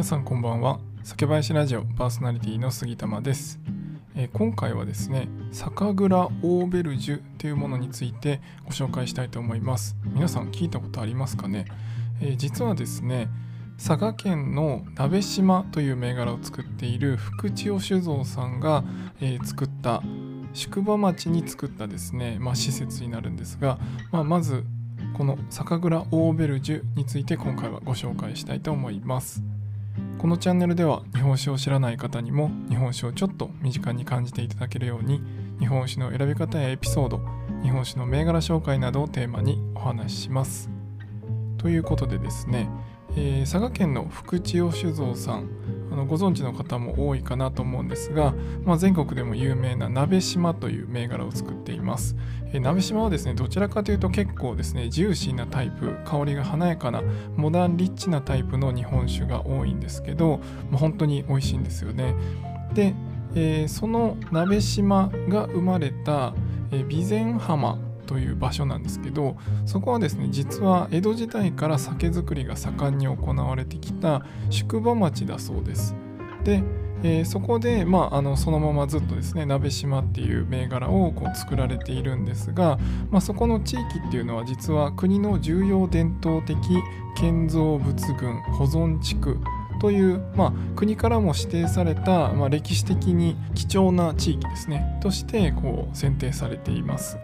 皆さんこんばんは。酒林ラジオパーソナリティの杉玉です、えー今回はですね酒蔵オーベルジュというものについてご紹介したいと思います。皆さん聞いたことありますかね、えー実はですね佐賀県の鍋島という銘柄を作っている福千代酒造さんが、えー作った宿場町に作ったですね、まあ、施設になるんですが、まあ、まずこの酒蔵オーベルジュについて今回はご紹介したいと思います。このチャンネルでは日本酒を知らない方にも日本酒をちょっと身近に感じていただけるように日本酒の選び方やエピソード日本酒の銘柄紹介などをテーマにお話しします。ということでですね、えー佐賀県の福千代酒造さん。あのご存知の方も多いかなと思うんですが、まあ、全国でも有名な鍋島という銘柄を作っています、えー鍋島はですねどちらかというと結構ですねジューシーなタイプ香りが華やかなモダンリッチなタイプの日本酒が多いんですけど、まあ本当に美味しいんですよね。で、えーその鍋島が生まれた、備前浜という場所なんですけどそこはですね実は江戸時代から酒造りが盛んに行われてきた宿場町だそうですで、えーそこで、まあ、あのそのままずっとですね鍋島っていう銘柄をこう作られているんですが、まあ、そこの地域っていうのは実は国の重要伝統的建造物群保存地区という、まあ、国からも指定された、まあ、歴史的に貴重な地域ですねとしてこう選定されています。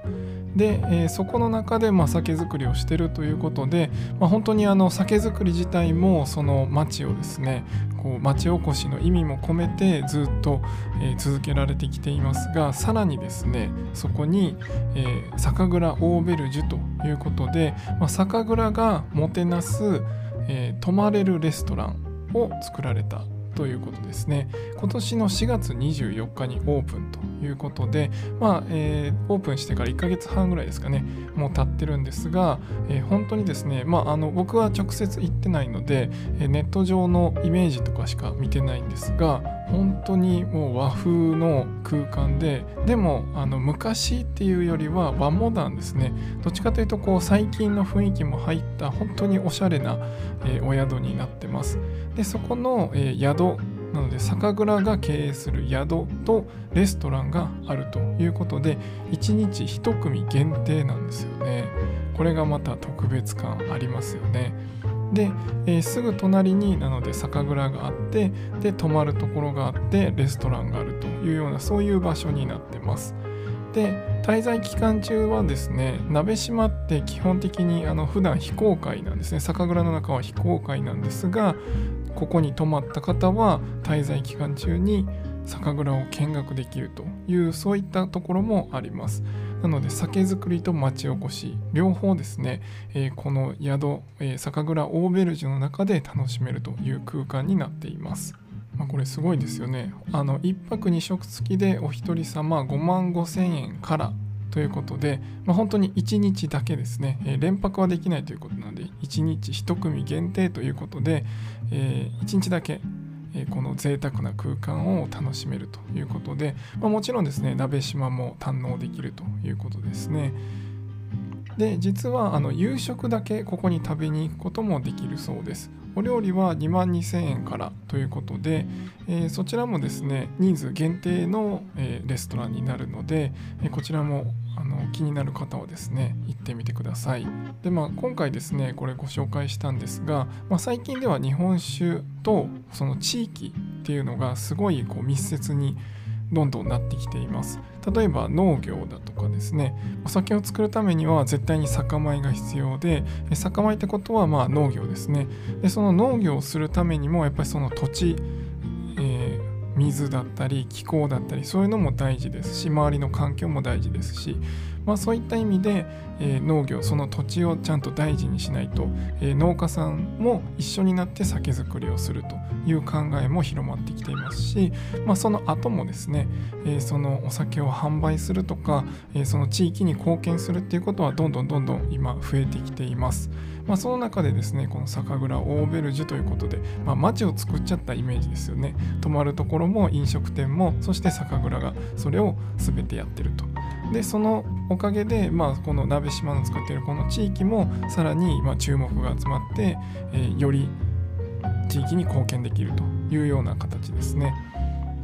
で、えーそこの中で、まあ、酒造りをしてるということで、まあ、本当にあの酒造り自体もその町をですねこう町おこしの意味も込めてずっと、えー続けられてきていますがさらにですねそこに、えー酒蔵オーベルジュということで、まあ、酒蔵がもてなす、え泊まれるレストランを作られた。ということですね。今年の4月24日にオープンということで、まあえーオープンしてから1ヶ月半ぐらいですかねもう経ってるんですが、えー本当にですね、まあ、あの僕は直接行ってないので、ネット上のイメージとかしか見てないんですが本当にもう和風の空間ででもあの昔っていうよりは和モダンですね。どっちかというとこう最近の雰囲気も入った本当におしゃれな、えお宿になってます。でそこの、え宿なので酒蔵が経営する宿とレストランがあるということで1日1組限定なんですよね。これがまた特別感ありますよね。で、えーすぐ隣になので酒蔵があってで泊まるところがあってレストランがあるというようなそういう場所になってます。で滞在期間中はですね鍋島って基本的にあの普段非公開なんですね。酒蔵の中は非公開なんですがここに泊まった方は滞在期間中に酒蔵を見学できるというそういったところもあります。なので酒造りと町おこし両方ですね、えーこの宿、えー酒蔵オーベルジュの中で楽しめるという空間になっていますまあ、これすごいですよね。あの1泊2食付きでお一人様5万5千円からということで、まあ、本当に1日だけですね、えー連泊はできないということなので1日1組限定ということで、え1日だけえこの贅沢な空間を楽しめるということで、まあ、もちろんですね鍋島も堪能できるということですね。で実はあの夕食だけここに食べに行くこともできるそうです。お料理は2万2000円からということで、えーそちらもですね人数限定の、えーレストランになるので、えーこちらもあの気になる方はですね行ってみてください。でまあ今回ですねこれご紹介したんですが、まあ、最近では日本酒とその地域っていうのがすごいこう密接にどんどんなってきています。例えば農業だとかですね。お酒を作るためには絶対に酒米が必要で酒米ってことはまあ農業ですね。でその農業をするためにもやっぱりその土地、えー水だったり気候だったりそういうのも大事ですし周りの環境も大事ですし、まあ、そういった意味で、えー農業その土地をちゃんと大事にしないと、えー農家さんも一緒になって酒造りをするという考えも広まってきていますし、まあ、その後もですね、えーそのお酒を販売するとか、えーその地域に貢献するっていうことはどんどんどんどん今増えてきています。まあ、その中でですねこの酒蔵オーベルジュということで、まあ、町を作っちゃったイメージですよね泊まるところも飲食店もそして酒蔵がそれを全てやってるとでそのおかげで、まあ、この鍋島の作っているこの地域もさらにま注目が集まって、えーより地域に貢献できるというような形ですね。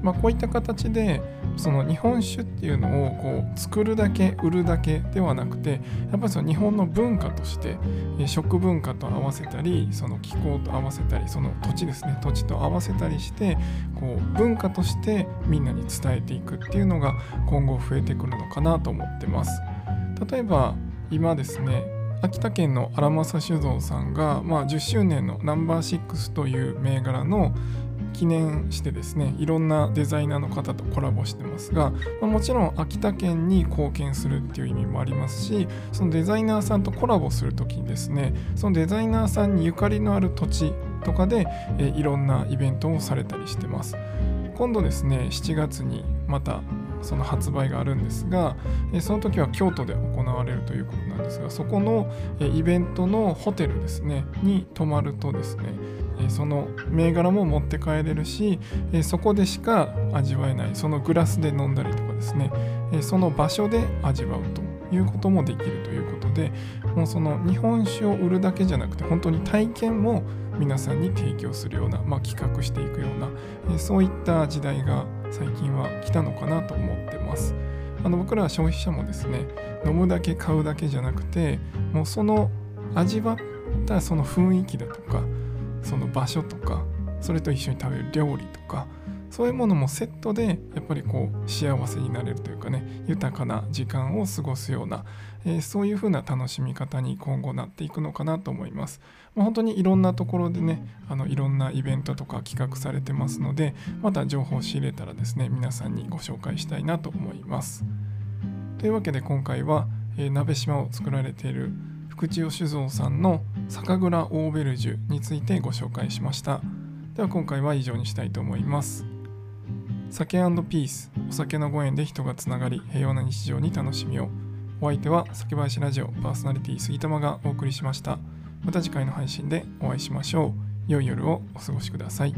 まあ、こういった形でその日本酒っていうのをこう作るだけ売るだけではなくてやっぱりその日本の文化として食文化と合わせたりその気候と合わせたりその土地ですね土地と合わせたりしてこう文化としてみんなに伝えていくっていうのが今後増えてくるのかなと思ってます。例えば今ですね秋田県の荒政酒造さんが、まあ、10周年のナンバー6という銘柄の記念してですねいろんなデザイナーの方とコラボしてますが、もちろん秋田県に貢献するっていう意味もありますしそのデザイナーさんとコラボする時にですねそのデザイナーさんにゆかりのある土地とかで、えいろんなイベントをされたりしてます。今度ですね7月にまたその発売があるんですがその時は京都で行われるということなんですがそこのイベントのホテルですねに泊まるとですねその銘柄も持って帰れるしそこでしか味わえないそのグラスで飲んだりとかですねその場所で味わうということもできるということでもうその日本酒を売るだけじゃなくて本当に体験も皆さんに提供するような、まあ、企画していくようなそういった時代が最近は来たのかなと思ってます。あの僕らは消費者もですね飲むだけ買うだけじゃなくてもうその味わったその雰囲気だとかその場所とかそれと一緒に食べる料理とかそういうものもセットでやっぱりこう幸せになれるというかね豊かな時間を過ごすような、えー、そういう風な楽しみ方に今後なっていくのかなと思います。まあ、本当にいろんなところでねあのいろんなイベントとか企画されてますのでまた情報を仕入れたらですね皆さんにご紹介したいなと思います。というわけで今回は、えー、鍋島を作られている福千代酒造さんの酒蔵オーベルジュについてご紹介しました。では今回は以上にしたいと思います。酒ピースお酒のご縁で人がつながり平和な日常に楽しみをお相手は酒林ラジオパーソナリティ杉玉がお送りしましたまた次回の配信でお会いしましょう良い夜をお過ごしください